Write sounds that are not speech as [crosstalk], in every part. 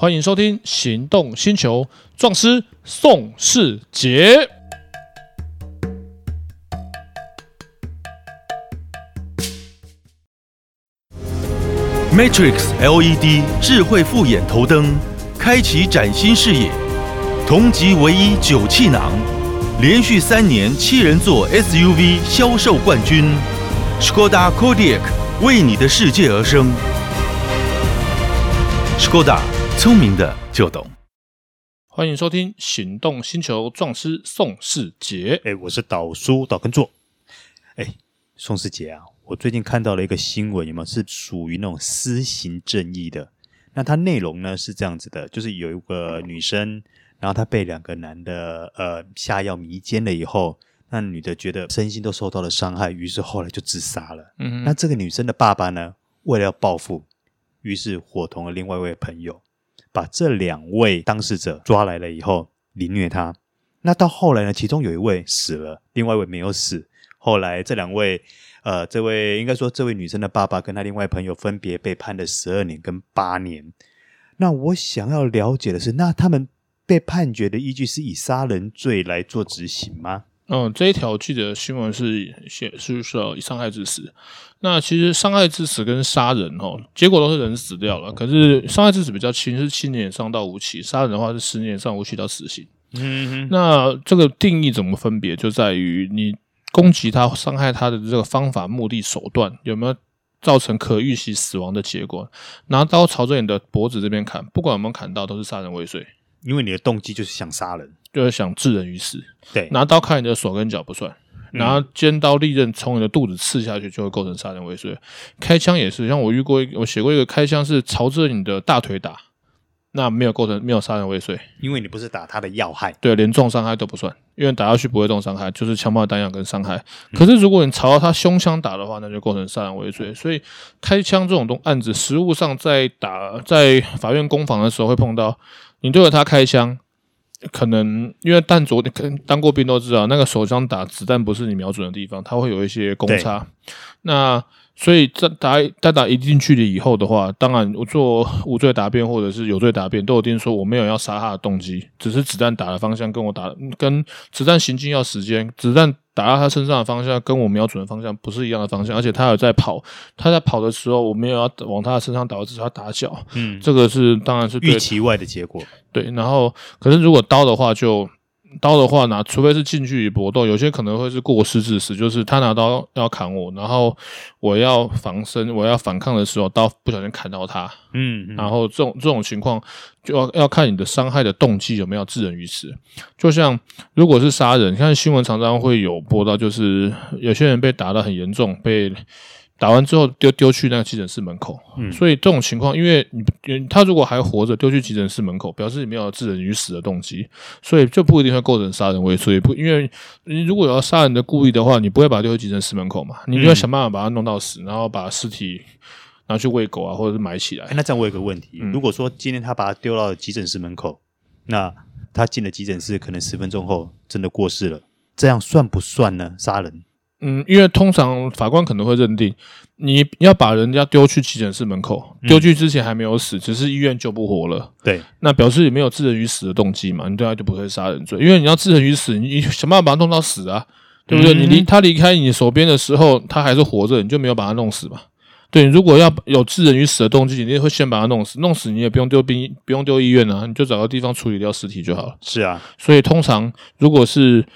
欢迎收听《行动星球》，壮师宋世杰。Matrix LED 智慧复眼头灯，开启崭新视野。同级唯一九气囊，连续三年七人座 SUV 销售冠军。Skoda Kodiaq 为你的世界而生。Skoda 聪明的就懂。欢迎收听《行动星球》，壮师宋世杰。哎，我是导叔导根座。哎，宋世杰啊。我最近看到了一个新闻，有没有是属于那种私刑正义的？那它内容呢是这样子的，就是有一个女生，然后她被两个男的呃下药迷奸了以后，那女的觉得身心都受到了伤害，于是后来就自杀了。嗯，那这个女生的爸爸呢，为了要报复，于是伙同了另外一位朋友，把这两位当事者抓来了以后凌虐他。那到后来呢，其中有一位死了，另外一位没有死。后来这两位。呃，这位应该说，这位女生的爸爸跟他另外朋友分别被判了十二年跟八年。那我想要了解的是，那他们被判决的依据是以杀人罪来做执行吗？嗯，这一条记得新闻是写是说以伤害致死。那其实伤害致死跟杀人哦，结果都是人死掉了。可是伤害致死比较轻，是七年以上到无期；杀人的话是十年以上无期到死刑。嗯哼，那这个定义怎么分别，就在于你。攻击他、伤害他的这个方法、目的、手段有没有造成可预期死亡的结果？拿刀朝着你的脖子这边砍，不管有没有砍到，都是杀人未遂。因为你的动机就是想杀人，就是想置人于死。对，拿刀砍你的手跟脚不算，拿尖刀利刃从你的肚子刺下去就会构成杀人未遂。开枪也是，像我遇过我写过一个开枪是朝着你的大腿打。那没有构成没有杀人未遂，因为你不是打他的要害，对，连重伤害都不算，因为打下去不会重伤害，就是枪炮弹药跟伤害。可是如果你朝到他胸腔打的话，那就构成杀人未遂。所以开枪这种东案子，实务上在打在法院攻防的时候会碰到，你对着他开枪，可能因为弹着，可能当过兵都知道，那个手枪打子弹不是你瞄准的地方，它会有一些公差。那所以在打在打一定距离以后的话，当然我做无罪答辩或者是有罪答辩，都有定说我没有要杀他的动机，只是子弹打的方向跟我打跟子弹行进要时间，子弹打到他身上的方向跟我瞄准的方向不是一样的方向，而且他有在跑，他在跑的时候我没有要往他的身上打，只是他打脚，嗯，这个是当然是预期外的结果，对，然后可是如果刀的话就。刀的话拿，除非是近距离搏斗，有些可能会是过失致死，就是他拿刀要砍我，然后我要防身，我要反抗的时候，刀不小心砍到他，嗯，嗯，然后这种这种情况就要要看你的伤害的动机有没有致人于死。就像如果是杀人，像新闻常常会有播到，就是有些人被打得很严重，被。打完之后丢丢去那个急诊室门口，嗯，所以这种情况，因为你他如果还活着丢去急诊室门口，表示你没有致人于死的动机，所以就不一定会构成杀人未遂。不，因为你如果有要杀人的故意的话，你不会把他丢去急诊室门口嘛，你就要想办法把他弄到死，然后把尸体拿去喂狗啊，或者是埋起来。那这样我有个问题，如果说今天他把他丢到急诊室门口，那他进了急诊室，可能十分钟后真的过世了，这样算不算呢？杀人？嗯，因为通常法官可能会认定，你要把人家丢去急诊室门口，丢去之前还没有死，只是医院救不活了。对，那表示你没有致人于死的动机嘛？你对他就不会杀人罪，因为你要致人于死，你想办法把他弄到死啊，对不对？嗯、你离他离开你手边的时候，他还是活着，你就没有把他弄死嘛？对，如果要有致人于死的动机，你会先把他弄死，弄死你也不用丢兵，不用丢医院啊，你就找个地方处理掉尸体就好了。是啊，所以通常如果是。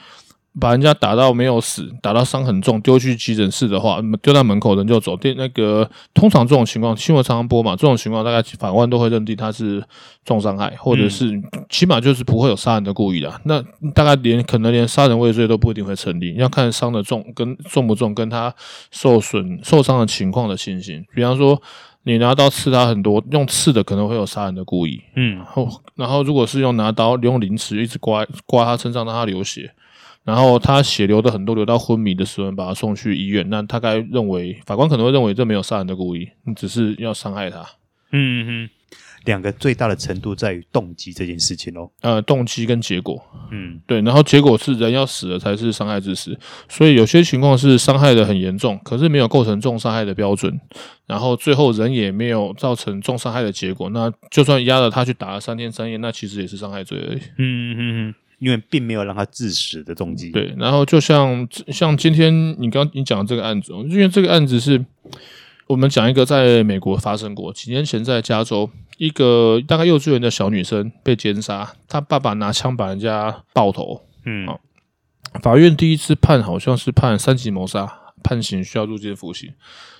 把人家打到没有死，打到伤很重，丢去急诊室的话，丢在门口人就走。对那个通常这种情况，新闻常常播嘛，这种情况大概法官都会认定他是重伤害，或者是起码就是不会有杀人的故意的。那大概连可能连杀人未遂都不一定会成立，要看伤的重跟重不重，跟他受损受伤的情况的情形。比方说你拿刀刺他很多，用刺的可能会有杀人的故意。嗯，然后然后如果是用拿刀用凌迟一直刮刮他身上让他流血。然后他血流的很多，流到昏迷的时候，把他送去医院。那大概认为法官可能会认为这没有杀人的故意，你只是要伤害他。嗯哼，两个最大的程度在于动机这件事情哦。呃，动机跟结果，嗯，对，然后结果是人要死了才是伤害致死，所以有些情况是伤害的很严重，可是没有构成重伤害的标准，然后最后人也没有造成重伤害的结果，那就算压了他去打了三天三夜，那其实也是伤害罪而已。嗯嗯嗯，因为并没有让他致死的动机。对，然后就像像今天你刚你讲的这个案子，因为这个案子是。我们讲一个在美国发生过，几年前在加州，一个大概幼稚园的小女生被奸杀，她爸爸拿枪把人家爆头。嗯，法院第一次判好像是判三级谋杀，判刑需要入监服刑。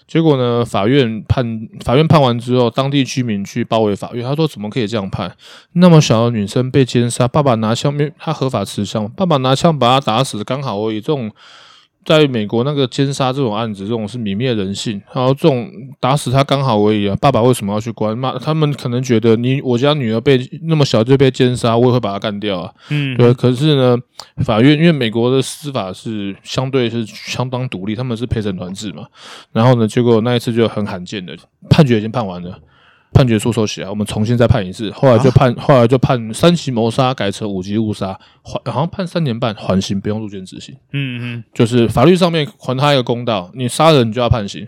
结果呢，法院判法院判完之后，当地居民去包围法院，他说怎么可以这样判？那么小的女生被奸杀，爸爸拿枪他合法持枪，爸爸拿枪把她打死，刚好而已。这种。在美国，那个奸杀这种案子，这种是泯灭人性。然后这种打死他刚好而已啊，爸爸为什么要去关？妈，他们可能觉得你我家女儿被那么小就被奸杀，我也会把她干掉啊。嗯，对。可是呢，法院因为美国的司法是相对是相当独立，他们是陪审团制嘛。然后呢，结果那一次就很罕见的判决已经判完了。判决书收起来，我们重新再判一次。后来就判，啊、后来就判三级谋杀改成五级误杀，缓好像判三年半，缓刑不用入监执行。嗯嗯，就是法律上面还他一个公道，你杀人你就要判刑，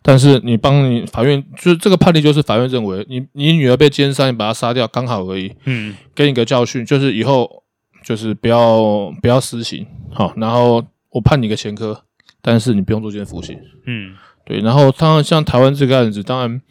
但是你帮你法院就是这个判例，就是法院认为你你女儿被奸杀，你把她杀掉刚好而已。嗯，给你个教训，就是以后就是不要不要私刑。好，然后我判你个前科，但是你不用入监服刑。嗯，对。然后当然像台湾这个案子，当然。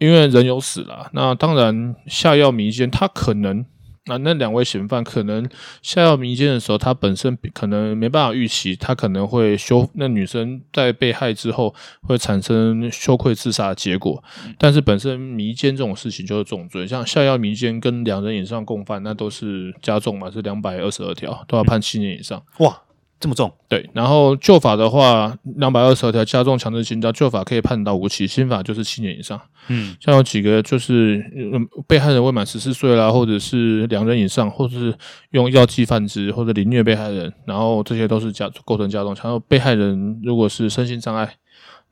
因为人有死了，那当然下药迷奸，他可能那那两位嫌犯可能下药迷奸的时候，他本身可能没办法预期，他可能会羞那女生在被害之后会产生羞愧自杀的结果。但是本身迷奸这种事情就是重罪，像下药迷奸跟两人以上共犯，那都是加重嘛，是两百二十二条，都要判七年以上。哇！这么重？对，然后旧法的话，两百二十二条加重强制性交，旧法可以判到无期，新法就是七年以上。嗯，像有几个就是被害人未满十四岁啦，或者是两人以上，或者是用药剂犯之，或者凌虐被害人，然后这些都是加构成加重。然后被害人如果是身心障碍，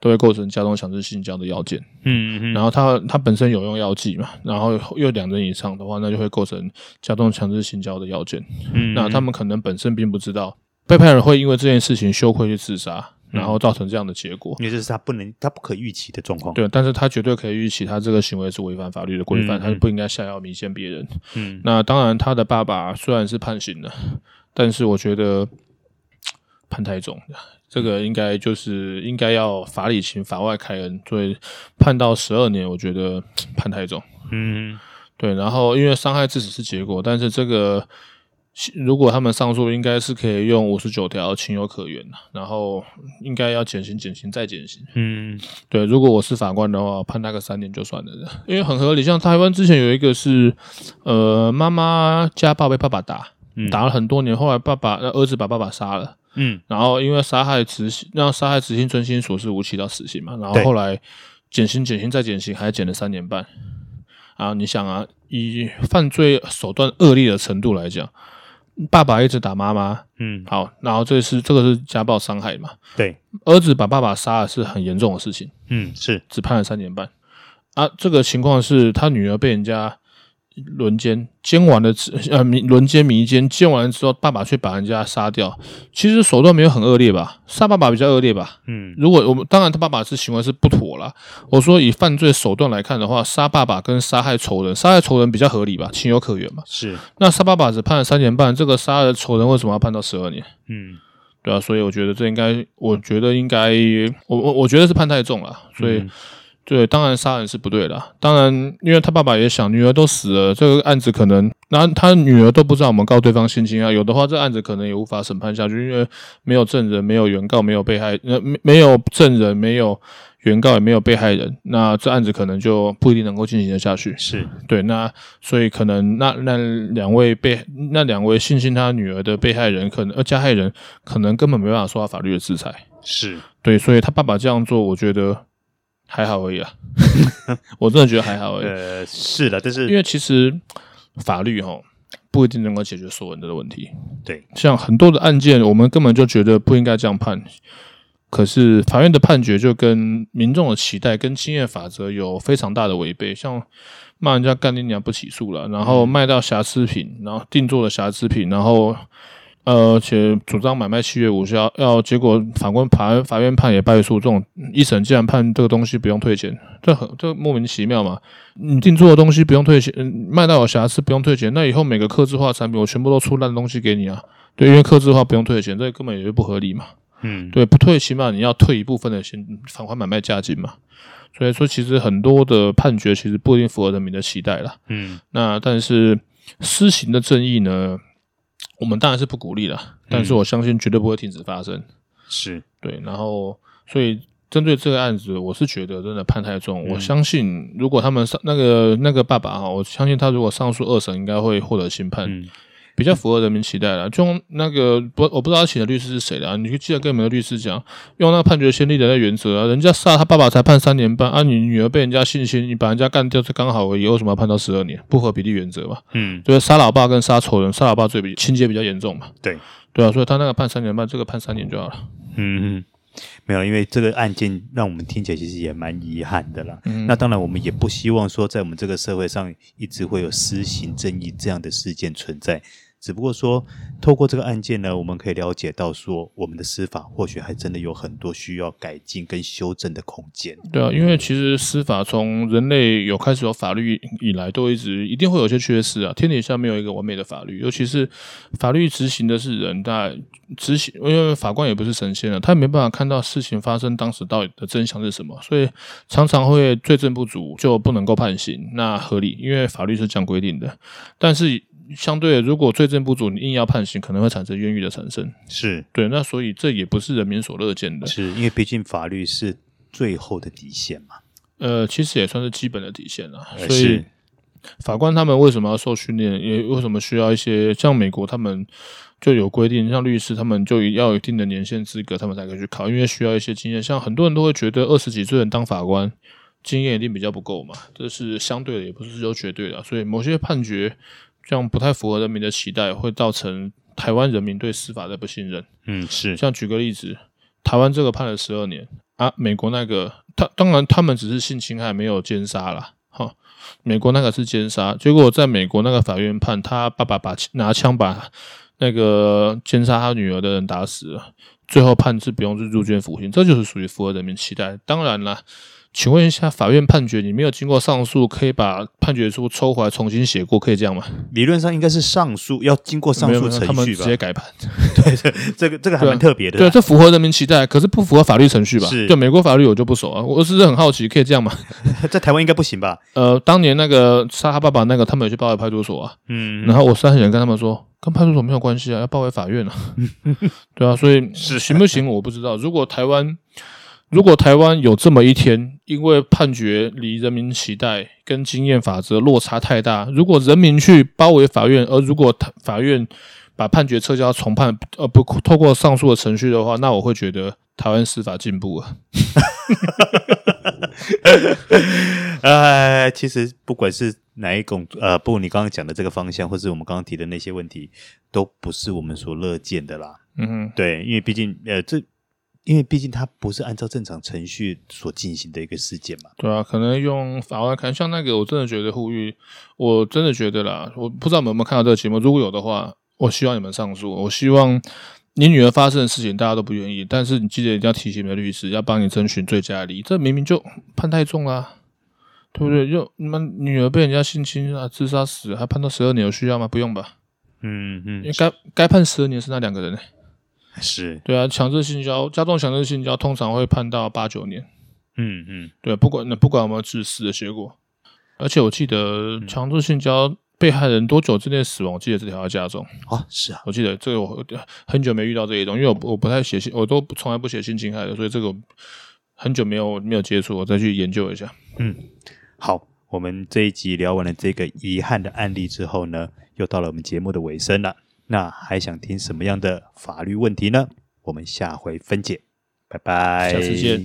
都会构成加重强制性交的要件。嗯嗯，然后他他本身有用药剂嘛，然后又两人以上的话，那就会构成加重强制性交的要件。嗯，那他们可能本身并不知道。被害人会因为这件事情羞愧去自杀，然后造成这样的结果，因为这是他不能、他不可预期的状况。对，但是他绝对可以预期，他这个行为是违反法律的规范，嗯嗯，他是不应该下药迷奸别人。嗯，[laughs] 那当然，他的爸爸虽然是判刑了，但是我觉得 [tsk] 判太重，这个应该就是应该要法理情法外开恩，所以判到十二年，我觉得 [tsk] 判太重。嗯，对，然后因为伤害致死是结果，但是这个。如果他们上诉，应该是可以用五十九条情有可原，然后应该要减刑、减刑再减刑。嗯，对。如果我是法官的话，判他个三年就算了，因为很合理。像台湾之前有一个是，呃，妈妈家暴被爸爸打，嗯、打了很多年，后来爸爸呃儿子把爸爸杀了，嗯，然后因为杀害执行让杀害执行遵心所是无期到死刑嘛，然后后来减刑、减刑再减刑，还减了三年半。啊，你想啊，以犯罪手段恶劣的程度来讲。爸爸一直打妈妈，嗯，好，然后这是这个是家暴伤害嘛？对，儿子把爸爸杀了是很严重的事情，嗯，是只判了三年半啊。这个情况是他女儿被人家。轮奸奸完了之呃，轮奸迷奸奸完了之后，爸爸去把人家杀掉。其实手段没有很恶劣吧？杀爸爸比较恶劣吧？嗯，如果我们当然他爸爸是行为是不妥啦。我说以犯罪手段来看的话，杀爸爸跟杀害仇人，杀害仇人比较合理吧？情有可原嘛？是。那杀爸爸只判了三年半，这个杀了仇人为什么要判到十二年？嗯，对啊，所以我觉得这应该，我觉得应该，我我我觉得是判太重了，所以。嗯对，当然杀人是不对的。当然，因为他爸爸也想，女儿都死了，这个案子可能，那他女儿都不知道我们告对方性侵啊。有的话，这案子可能也无法审判下去，因为没有证人，没有原告，没有被害，呃，没没有证人，没有原告，也没有被害人，那这案子可能就不一定能够进行得下去。是对，那所以可能那那两位被那两位性侵他女儿的被害人，可能呃加害人，可能根本没办法受到法律的制裁。是对，所以他爸爸这样做，我觉得。还好而已啊，[laughs] 我真的觉得还好而已。呃，是的，但是因为其实法律哈不一定能够解决所有人的问题。对，像很多的案件，我们根本就觉得不应该这样判。可是法院的判决就跟民众的期待、跟经验法则有非常大的违背，像骂人家干你娘不起诉了，然后卖到瑕疵品，然后定做的瑕疵品，然后呃，而且主张买卖契约无效，要结果法官判法院判也败诉，这种一审竟然判这个东西不用退钱，这很这莫名其妙嘛？你定做的东西不用退钱，卖到有瑕疵不用退钱，那以后每个客制化产品我全部都出烂东西给你啊？对，因为客制化不用退钱，这根本也就不合理嘛。嗯，对，不退起码你要退一部分的钱返还买卖价金嘛。所以说，其实很多的判决其实不一定符合人民的期待啦。嗯，那但是施行的正义呢，我们当然是不鼓励了。但是我相信绝对不会停止发生。是对，然后所以针对这个案子，我是觉得真的判太重。嗯、我相信如果他们上那个那个爸爸哈，我相信他如果上诉二审，应该会获得新判。嗯比较符合人民期待了，就用那个不，我不知道他请的律师是谁的，你就记得跟你们的律师讲，用那个判决先例的那原则啊，人家杀他爸爸才判三年半，啊，你女儿被人家性侵，你把人家干掉，是刚好而已，为什么要判到十二年？不合比例原则嘛，嗯，就是杀老爸跟杀仇人，杀老爸罪比情节比较严重嘛，对，对啊，所以他那个判三年半，这个判三年就好了，嗯嗯。没有，因为这个案件让我们听起来其实也蛮遗憾的啦。嗯、那当然，我们也不希望说在我们这个社会上一直会有私刑正义这样的事件存在。只不过说，透过这个案件呢，我们可以了解到说，我们的司法或许还真的有很多需要改进跟修正的空间。对啊，因为其实司法从人类有开始有法律以来，都一直一定会有些缺失啊。天底下没有一个完美的法律，尤其是法律执行的是人，但执行，因为法官也不是神仙啊，他也没办法看到事情发生当时到底的真相是什么，所以常常会罪证不足就不能够判刑，那合理，因为法律是这样规定的，但是。相对的，如果罪证不足，你硬要判刑，可能会产生冤狱的产生。是对，那所以这也不是人民所乐见的。是因为毕竟法律是最后的底线嘛。呃，其实也算是基本的底线了。所以法官他们为什么要受训练？也为什么需要一些像美国他们就有规定，像律师他们就要有一定的年限资格，他们才可以去考，因为需要一些经验。像很多人都会觉得二十几岁人当法官，经验一定比较不够嘛，这是相对的，也不是说绝对的。所以某些判决。这样不太符合人民的期待，会造成台湾人民对司法的不信任。嗯，是。像举个例子，台湾这个判了十二年啊，美国那个他当然他们只是性侵害，没有奸杀啦。哈。美国那个是奸杀，结果在美国那个法院判他爸爸把拿枪把那个奸杀他女儿的人打死了，最后判是不用入监服刑，这就是属于符合人民期待。当然啦。请问一下，法院判决你没有经过上诉，可以把判决书抽回来重新写过，可以这样吗？理论上应该是上诉，要经过上诉程序吧？他们直接改判。对对，这个这个还蛮特别的对。对，这符合人民期待，可是不符合法律程序吧？是。对美国法律我就不熟啊，我是很好奇，可以这样吗？[laughs] 在台湾应该不行吧？呃，当年那个杀他爸爸那个，他们有去报了派出所啊。嗯。然后我三很想跟他们说，跟派出所没有关系啊，要报回法院啊。[laughs] 对啊，所以是行不行我不知道。如果台湾。如果台湾有这么一天，因为判决离人民期待跟经验法则落差太大，如果人民去包围法院，而如果法院把判决撤销重判，呃，不透过上诉的程序的话，那我会觉得台湾司法进步了。呃，其实不管是哪一种，呃，不，你刚刚讲的这个方向，或是我们刚刚提的那些问题，都不是我们所乐见的啦。嗯哼，对，因为毕竟，呃，这。因为毕竟它不是按照正常程序所进行的一个事件嘛。对啊，可能用法外看，像那个，我真的觉得呼吁，我真的觉得啦，我不知道你们有没有看到这个节目，如果有的话，我希望你们上诉。我希望你女儿发生的事情大家都不愿意，但是你记得一定要提醒你的律师，要帮你争取最佳利益。这明明就判太重啦，对不对？就你们女儿被人家性侵啊，自杀死，还判到十二年，有需要吗？不用吧。嗯嗯，因为该该判十二年是那两个人呢。是对啊，强制性交、加重强制性交通常会判到八九年。嗯嗯，对，不管那不管有没有致死的结果，而且我记得强制性交被害人多久之内死亡，我记得这条要加重。啊，是啊，我记得这个我很久没遇到这一种，因为我我不太写信，我都从来不写性侵害的，所以这个很久没有没有接触，我再去研究一下。嗯，好，我们这一集聊完了这个遗憾的案例之后呢，又到了我们节目的尾声了。那还想听什么样的法律问题呢？我们下回分解，拜拜，下次见。